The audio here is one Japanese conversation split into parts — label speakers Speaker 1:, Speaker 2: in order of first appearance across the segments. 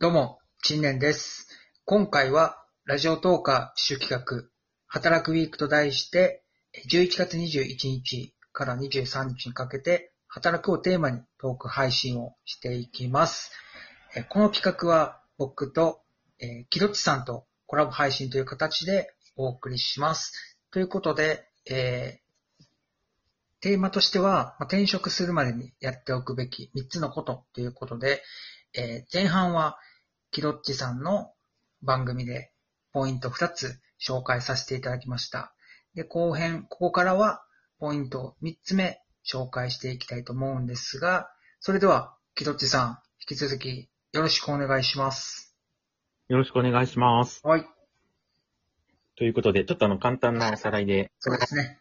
Speaker 1: どうも、陳年です。今回は、ラジオトーカー自主企画、働くウィークと題して、11月21日から23日にかけて、働くをテーマにトーク配信をしていきます。この企画は、僕と、えー、キロッチさんとコラボ配信という形でお送りします。ということで、えーテーマとしては、転職するまでにやっておくべき3つのことということで、えー前半は、キロッチさんの番組でポイント2つ紹介させていただきました。で、後編、ここからはポイント3つ目紹介していきたいと思うんですが、それでは、キロッチさん、引き続きよろしくお願いします。
Speaker 2: よろしくお願いします。
Speaker 1: はい。
Speaker 2: ということで、ちょっとあの簡単なおさらいで、
Speaker 1: そうですね。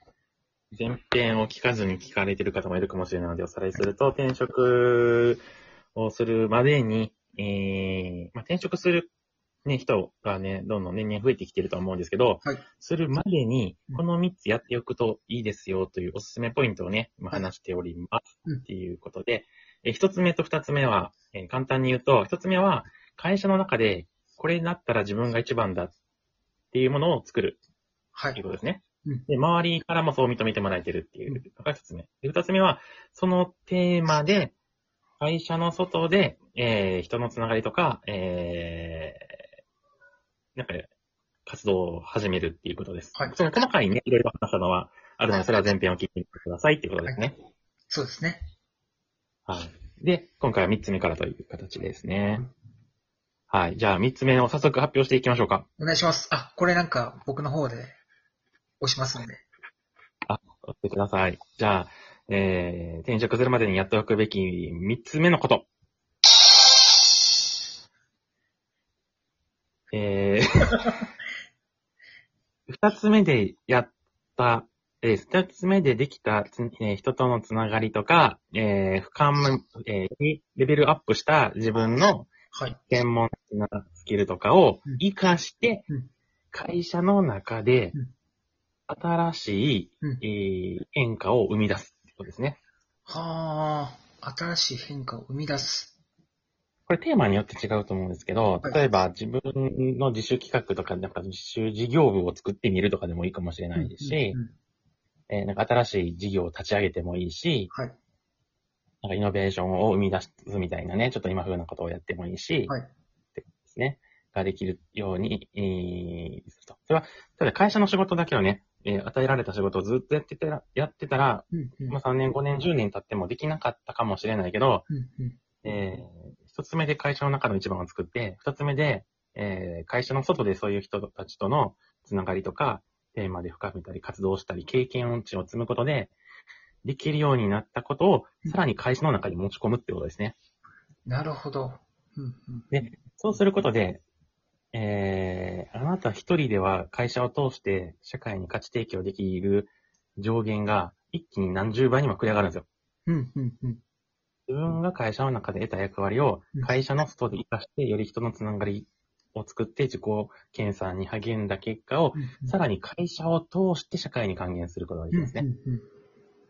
Speaker 2: 前編を聞かずに聞かれている方もいるかもしれないのでおさらいすると、転職をするまでに、えーまあ、転職する、ね、人がね、どんどん年々増えてきていると思うんですけど、
Speaker 1: はい
Speaker 2: するまでに
Speaker 1: うん、
Speaker 2: この3つやっておくといいですよというおすすめポイントをね、今
Speaker 1: はい
Speaker 2: 話しております。
Speaker 1: うん
Speaker 2: っていうことで、えー一つ目と二つ目は、えー簡単に言うと、一つ目は、会社の中で、これになったら自分が一番だっていうものを作る
Speaker 1: はい。
Speaker 2: ということですね。
Speaker 1: うん
Speaker 2: で、周りからもそう認めてもらえてるっていうのが一つ目。で、二つ目は、そのテーマで、会社の外で、えー、人のつながりとか、えー、なんか、活動を始めるっていうことです。
Speaker 1: はい
Speaker 2: その細かいね、いろいろ話したのはあるので、それは前編を聞いてみてくださいっていうことですね。
Speaker 1: そうですね。
Speaker 2: はい。で、今回は三つ目からという形ですね。はい。じゃあ、三つ目を早速発表していきましょうか。
Speaker 1: お願いします。あ、これなんか僕の方で押しますので。
Speaker 2: 押してください。じゃあ、えー、転職するまでにやっておくべき三つ目のこと。えー、二つ目でやった、えー二つ目でできたつ、えー人とのつながりとか、えー、深む、えー、レベルアップした自分の
Speaker 1: はい。
Speaker 2: 専門的なスキルとかを
Speaker 1: うん。
Speaker 2: 活かして
Speaker 1: うん、
Speaker 2: 会社の中で
Speaker 1: うん。
Speaker 2: 新しい、
Speaker 1: うん。
Speaker 2: えー変化を生み出すことですね。
Speaker 1: はあ、新しい変化を生み出す。
Speaker 2: これテーマによって違うと思うんですけど
Speaker 1: はい、
Speaker 2: 例えば自分の自主企画とか、なんか自主事業部を作ってみるとかでもいいかもしれないですしえーなんか新しい事業を立ち上げてもいいし、
Speaker 1: はい。
Speaker 2: なんかイノベーションを生み出すみたいなね、ちょっと今風なことをやってもいいし、
Speaker 1: はい
Speaker 2: ってことですね。ができるように、えーすると。それは、ただ会社の仕事だけをね、えー与えられた仕事をずっとやってたら、やってたら、
Speaker 1: うんうん
Speaker 2: まあ、3年、5年、10年経ってもできなかったかもしれないけど、
Speaker 1: うんうん
Speaker 2: えー一つ目で会社の中の一番を作って、二つ目で、えー会社の外でそういう人たちとのつながりとか、テーマで深めたり、活動したり、経験値を積むことで、できるようになったことを、さらに会社の中に持ち込むってことですね。
Speaker 1: なるほど。うんうん
Speaker 2: でそうすることで、えー、あなた一人では会社を通して社会に価値提供できる上限が一気に何十倍にも膨れ上がるんですよ。
Speaker 1: うんうんうん
Speaker 2: 自分が会社の中で得た役割を
Speaker 1: うん
Speaker 2: 会社の外で活かして、より人のつながりを作って自己研鑽に励んだ結果を、
Speaker 1: うん
Speaker 2: さらに会社を通して社会に還元することができますね。
Speaker 1: うんうんうん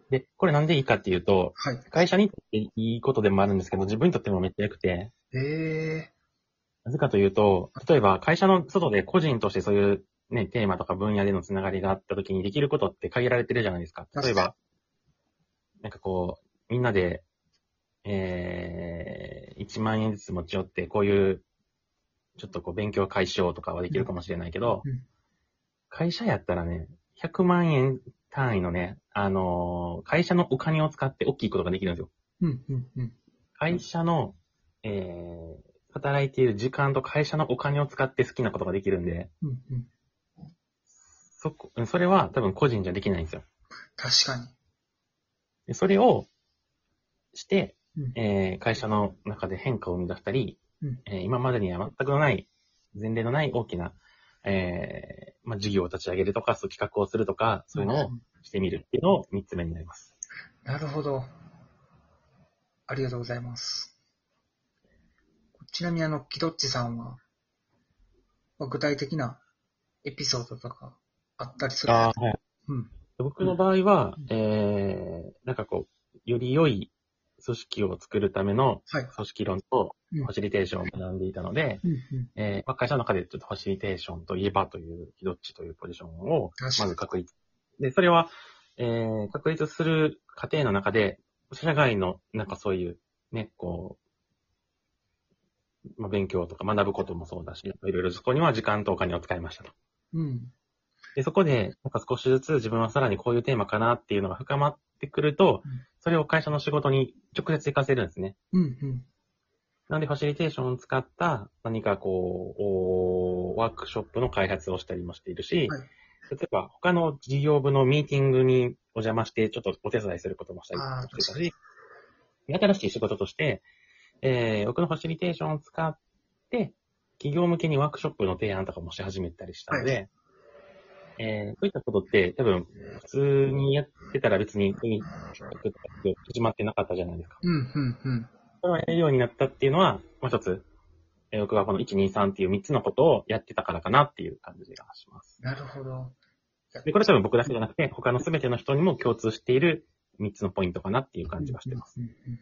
Speaker 2: で、これなんでいいかっていうと、
Speaker 1: はい。
Speaker 2: 会社にとっていいことでもあるんですけど、自分にとってもめっちゃ良くて、
Speaker 1: え
Speaker 2: なぜかというと、例えば会社の外で個人としてそういうね、テーマとか分野でのつながりがあった時にできることって限られてるじゃないですか。例えば、なんかこう、みんなで、えー、1万円ずつ持ち寄って、こういう、ちょっとこう勉強会しようとかはできるかもしれないけど、
Speaker 1: うん
Speaker 2: 会社やったらね、100万円単位のね、あのー会社のお金を使って大きいことができるんですよ。
Speaker 1: ーうんうんうん
Speaker 2: 会社の、えー、働いている時間と会社のお金を使って好きなことができるんで、
Speaker 1: うんうん
Speaker 2: そこ、それは多分個人じゃできないんですよ。
Speaker 1: 確かに。
Speaker 2: でそれをして、
Speaker 1: うん
Speaker 2: えー会社の中で変化を生み出したり、
Speaker 1: うん
Speaker 2: えー今までには全くない、前例のない大きな、えーまあ、事業を立ち上げるとか、そう企画をするとか、そういうのをしてみるっていうのを三つ目になります。
Speaker 1: なるほど。ありがとうございます。ちなみにあの、キドッチさんは、まあ具体的なエピソードとかあったりする？んですか
Speaker 2: はい。
Speaker 1: うん。
Speaker 2: 僕の場合は
Speaker 1: うん、
Speaker 2: えー、なんかこう、より良い組織を作るための
Speaker 1: はい。
Speaker 2: 組織論と
Speaker 1: うん
Speaker 2: ファシリテーションを学んでいたので、
Speaker 1: うんうん。
Speaker 2: えーまあ、会社の中でちょっとファシリテーションといえばという、どっちというポジションを、まず確立。で、それは、えー確立する過程の中で、社外の、なんかそういう、ね、こう、まあ、勉強とか学ぶこともそうだし、いろいろそこには時間とお金を使いましたと。
Speaker 1: うん。
Speaker 2: で、そこで、なんか少しずつ自分はさらにこういうテーマかなっていうのが深まってくると
Speaker 1: うん、
Speaker 2: それを会社の仕事に直接活かせるんですね。
Speaker 1: うんうん。
Speaker 2: なので、ファシリテーションを使った何かこう、おワークショップの開発をしたりもしているし、
Speaker 1: はい
Speaker 2: 例えば他の事業部のミーティングにお邪魔して、ちょっとお手伝いすることもしたりしてた。し、新しい仕事として、えー、僕のファシリテーションを使って、企業向けにワークショップの提案とかもし始めたりしたので、えー、そういったことって多分、普通にやってたら別に、始まってなかったじゃないですか。
Speaker 1: うんうんうん。
Speaker 2: それをやるようになったっていうのは、もう一つ、えー僕はこの1、2、3っていう3つのことをやってたからかなっていう感じがします。
Speaker 1: なるほど。
Speaker 2: で、これ多分僕だけじゃなくて、他の全ての人にも共通している3つのポイントかなっていう感じがしてます。
Speaker 1: うんうんうん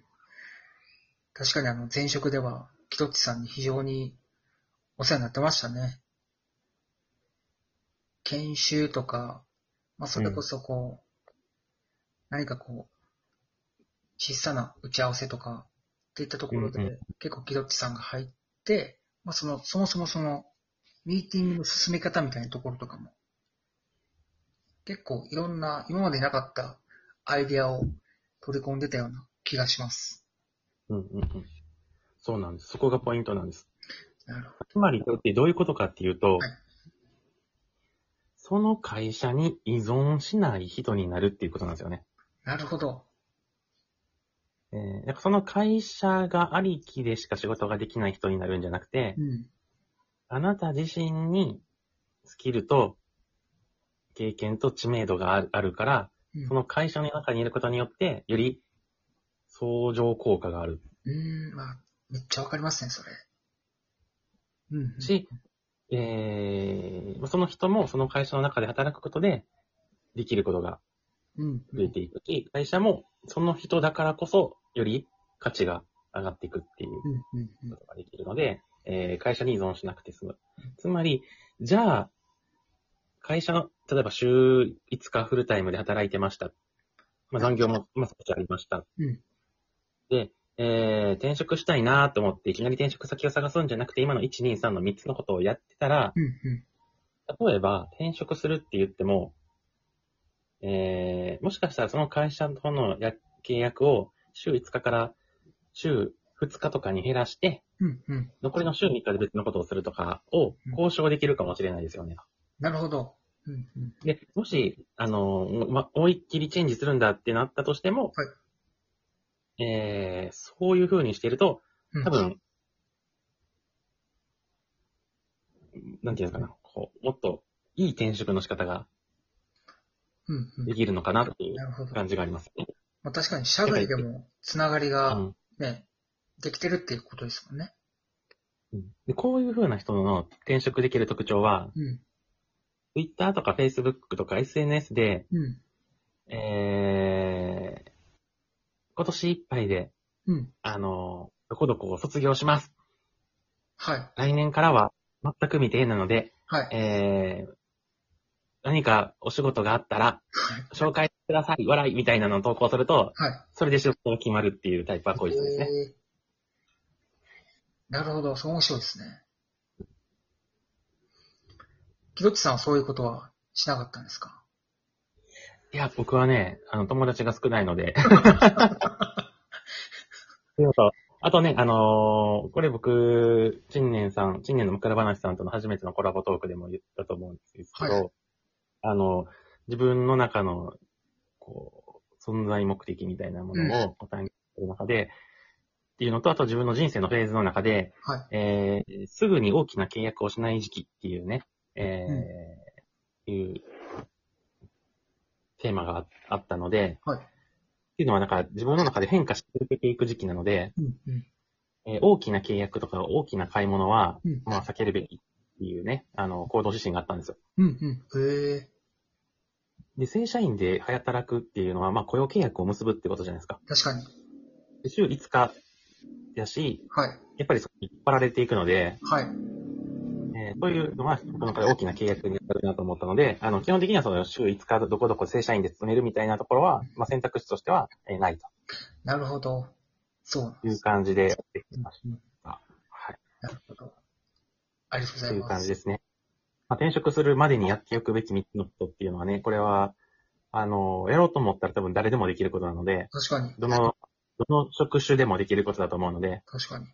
Speaker 1: 確かにあの、前職では、キトッチさんに非常にお世話になってましたね。研修とか、まあ、それこそこう、何かこう、小さな打ち合わせとか、っていったところで、
Speaker 2: うんうん
Speaker 1: 結構キトッチさんが入って、まあ、その、そもそもその、ミーティングの進め方みたいなところとかも、結構いろんな、今までなかったアイデアを取り込んでたような気がします。
Speaker 2: うんうんうん。そうなんです。そこがポイントなんです。
Speaker 1: なるほ
Speaker 2: つまり、どういうことかっていうと、
Speaker 1: はい
Speaker 2: その会社に依存しない人になるっていうことなんですよね。
Speaker 1: ど。なるほど。
Speaker 2: えー、なんかその会社がありきでしか仕事ができない人になるんじゃなくて、
Speaker 1: うん。
Speaker 2: あなた自身にスキルと経験と知名度があるあるから、
Speaker 1: うん
Speaker 2: その会社の中にいることによって、より相乗効果がある
Speaker 1: うーん、まあ、めっちゃわかりますね、それ。うん。
Speaker 2: し、えー、その人もその会社の中で働くことでできることが
Speaker 1: うん。
Speaker 2: 増えていくし、会社もその人だからこそ、より価値が上がっていくっていう
Speaker 1: うん。うん。うん
Speaker 2: ことができるので、えー会社に依存しなくて済む。つまり、じゃあ、会社の、例えば週5日フルタイムで働いてました。まあ残業も、まあ少しありました。
Speaker 1: うん
Speaker 2: で、えー転職したいなと思って、いきなり転職先を探すんじゃなくて、今の1、2、3の3つのことをやってたら、
Speaker 1: うん。うん。
Speaker 2: 例えば転職するって言っても、えーもしかしたらその会社とのや契約を週5日から週2日とかに減らして、
Speaker 1: うん。うん。
Speaker 2: 残りの週3日で別のことをするとかを交渉できるかもしれないですよね。
Speaker 1: なるほど。うん。うん。
Speaker 2: で、もし、あの、ま、思いっきりチェンジするんだってなったとしても、えー、そういう風にしていると、
Speaker 1: うん
Speaker 2: 多分、なんていうのかな、こう、もっといい転職の仕方が
Speaker 1: うん。うん
Speaker 2: できるのかなっていう。感じがありますね。
Speaker 1: まあ、確かに社外でもつながり
Speaker 2: う
Speaker 1: が
Speaker 2: ん
Speaker 1: ね、できてるっていうことですもんね。
Speaker 2: うんでこういう風な人の転職できる特徴は、
Speaker 1: うん。
Speaker 2: Twitter とか Facebook とか SNS で、
Speaker 1: うん。
Speaker 2: えー、今年いっぱいで、
Speaker 1: うん。
Speaker 2: あの、どこどこを卒業します。
Speaker 1: はい。
Speaker 2: 来年からは全く未定なので、
Speaker 1: はい。
Speaker 2: えー、何かお仕事があったら、
Speaker 1: はい。
Speaker 2: 紹介してください、笑いみたいなのを投稿すると、
Speaker 1: はい。
Speaker 2: それで仕事が決まるっていうタイプはこういう人ですね。
Speaker 1: えーなるほど。そう面白いですね。木戸地さんはそういうことはしなかったんですか？
Speaker 2: いや、僕はね、あの、友達が少ないので。あとね、あのーこれ僕、陳年さん、陳年の枕話さんとの初めてのコラボトークでも言ったと思うんですけど、
Speaker 1: はい
Speaker 2: あの、自分の中の、こう、存在目的みたいなものを答えにする中で、っていうのと、あと自分の人生のフェーズの中で、
Speaker 1: はい。
Speaker 2: えーすぐに大きな契約をしない時期っていうね、えーいうテーマがああったので、
Speaker 1: はい
Speaker 2: っていうのはなんか自分の中で変化し続けていく時期なので、
Speaker 1: うん。うん。
Speaker 2: えー大きな契約とか大きな買い物は、
Speaker 1: うん。
Speaker 2: まあ避けるべきっていうね、あの、行動指針があったんですよ。
Speaker 1: うん。うん。へえ。
Speaker 2: で、正社員で働くっていうのは、まあ雇用契約を結ぶってことじゃないですか。
Speaker 1: 確かに。
Speaker 2: 週5日やし、
Speaker 1: はい。
Speaker 2: やっぱり引っ張られていくので、
Speaker 1: はい。
Speaker 2: えーそういうのは、僕の中で大きな契約になるなと思ったので、あの、基本的にはその週5日どこどこ正社員で勤めるみたいなところは、まあ、選択肢としては、えーないと
Speaker 1: なるほど。そう。
Speaker 2: いう感じでやってき
Speaker 1: うん
Speaker 2: まし
Speaker 1: うん
Speaker 2: た。はい。
Speaker 1: なるほど。ありがとうございます。
Speaker 2: という感じですね。まあ、転職するまでにやっておくべき3つのことっていうのはね、これは、あの、やろうと思ったら多分誰でもできることなので、
Speaker 1: 確かに。
Speaker 2: どの、どの職種でもできることだと思うので、
Speaker 1: 確かに。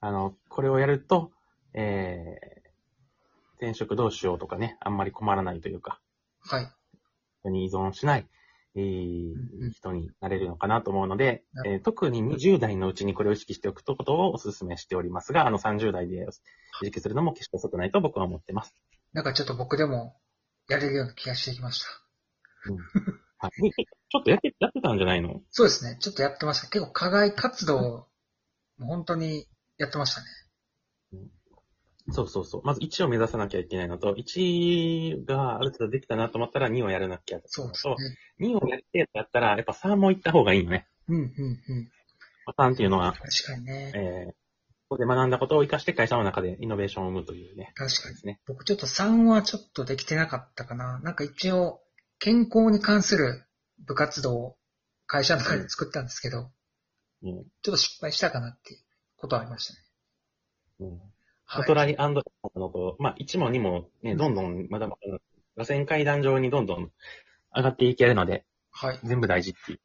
Speaker 2: あの、これをやると、えー、転職どうしようとかね、あんまり困らないというか、
Speaker 1: はい。
Speaker 2: 人に依存しない、えー
Speaker 1: うんうん
Speaker 2: 人になれるのかなと思うので
Speaker 1: な、
Speaker 2: えー特に20代のうちにこれを意識しておくことをお勧めしておりますが、あの30代で意識するのも決して遅くないと僕は思ってます。
Speaker 1: なんかちょっと僕でもやれるような気がしてきました。
Speaker 2: はい、え ちょっとやって、やってたんじゃないの？
Speaker 1: そうですね。ちょっとやってました。結構課外活動、もう本当にやってましたね。
Speaker 2: そうそうそう。まず1を目指さなきゃいけないのと、1がある程度できたなと思ったら2をやらなきゃと
Speaker 1: そうですね。
Speaker 2: 2をやってやったら、やっぱ3も行った方がいいよね。
Speaker 1: うん、うん、うん。
Speaker 2: まあ3っていうのは、
Speaker 1: 確かにね。
Speaker 2: えー、ここで学んだことを活かして会社の中でイノベーションを生むというね。
Speaker 1: 確かに。
Speaker 2: ですね。
Speaker 1: 僕ちょっと3はちょっとできてなかったかな。なんか一応、健康に関する部活動を会社の中で作ったんですけど、
Speaker 2: うん。
Speaker 1: ちょっと失敗したかなっていうことはありましたね。
Speaker 2: うん。
Speaker 1: はい。
Speaker 2: トライアンドのと、まあ1も2もね、どんどん、まだまだ、螺旋階段上にどんどん上がっていけるので、
Speaker 1: はい。
Speaker 2: 全部大事っていう。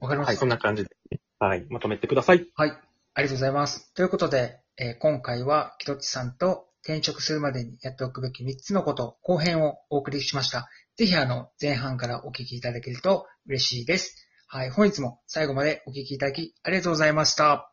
Speaker 1: わかりました
Speaker 2: はい、そんな感じで、はい、まとめてください。
Speaker 1: はい。ありがとうございます。ということで、えー今回は、きどっちさんと転職するまでにやっておくべき3つのこと、後編をお送りしました。ぜひあの、前半からお聞きいただけると嬉しいです。はい。本日も最後までお聞きいただきありがとうございました。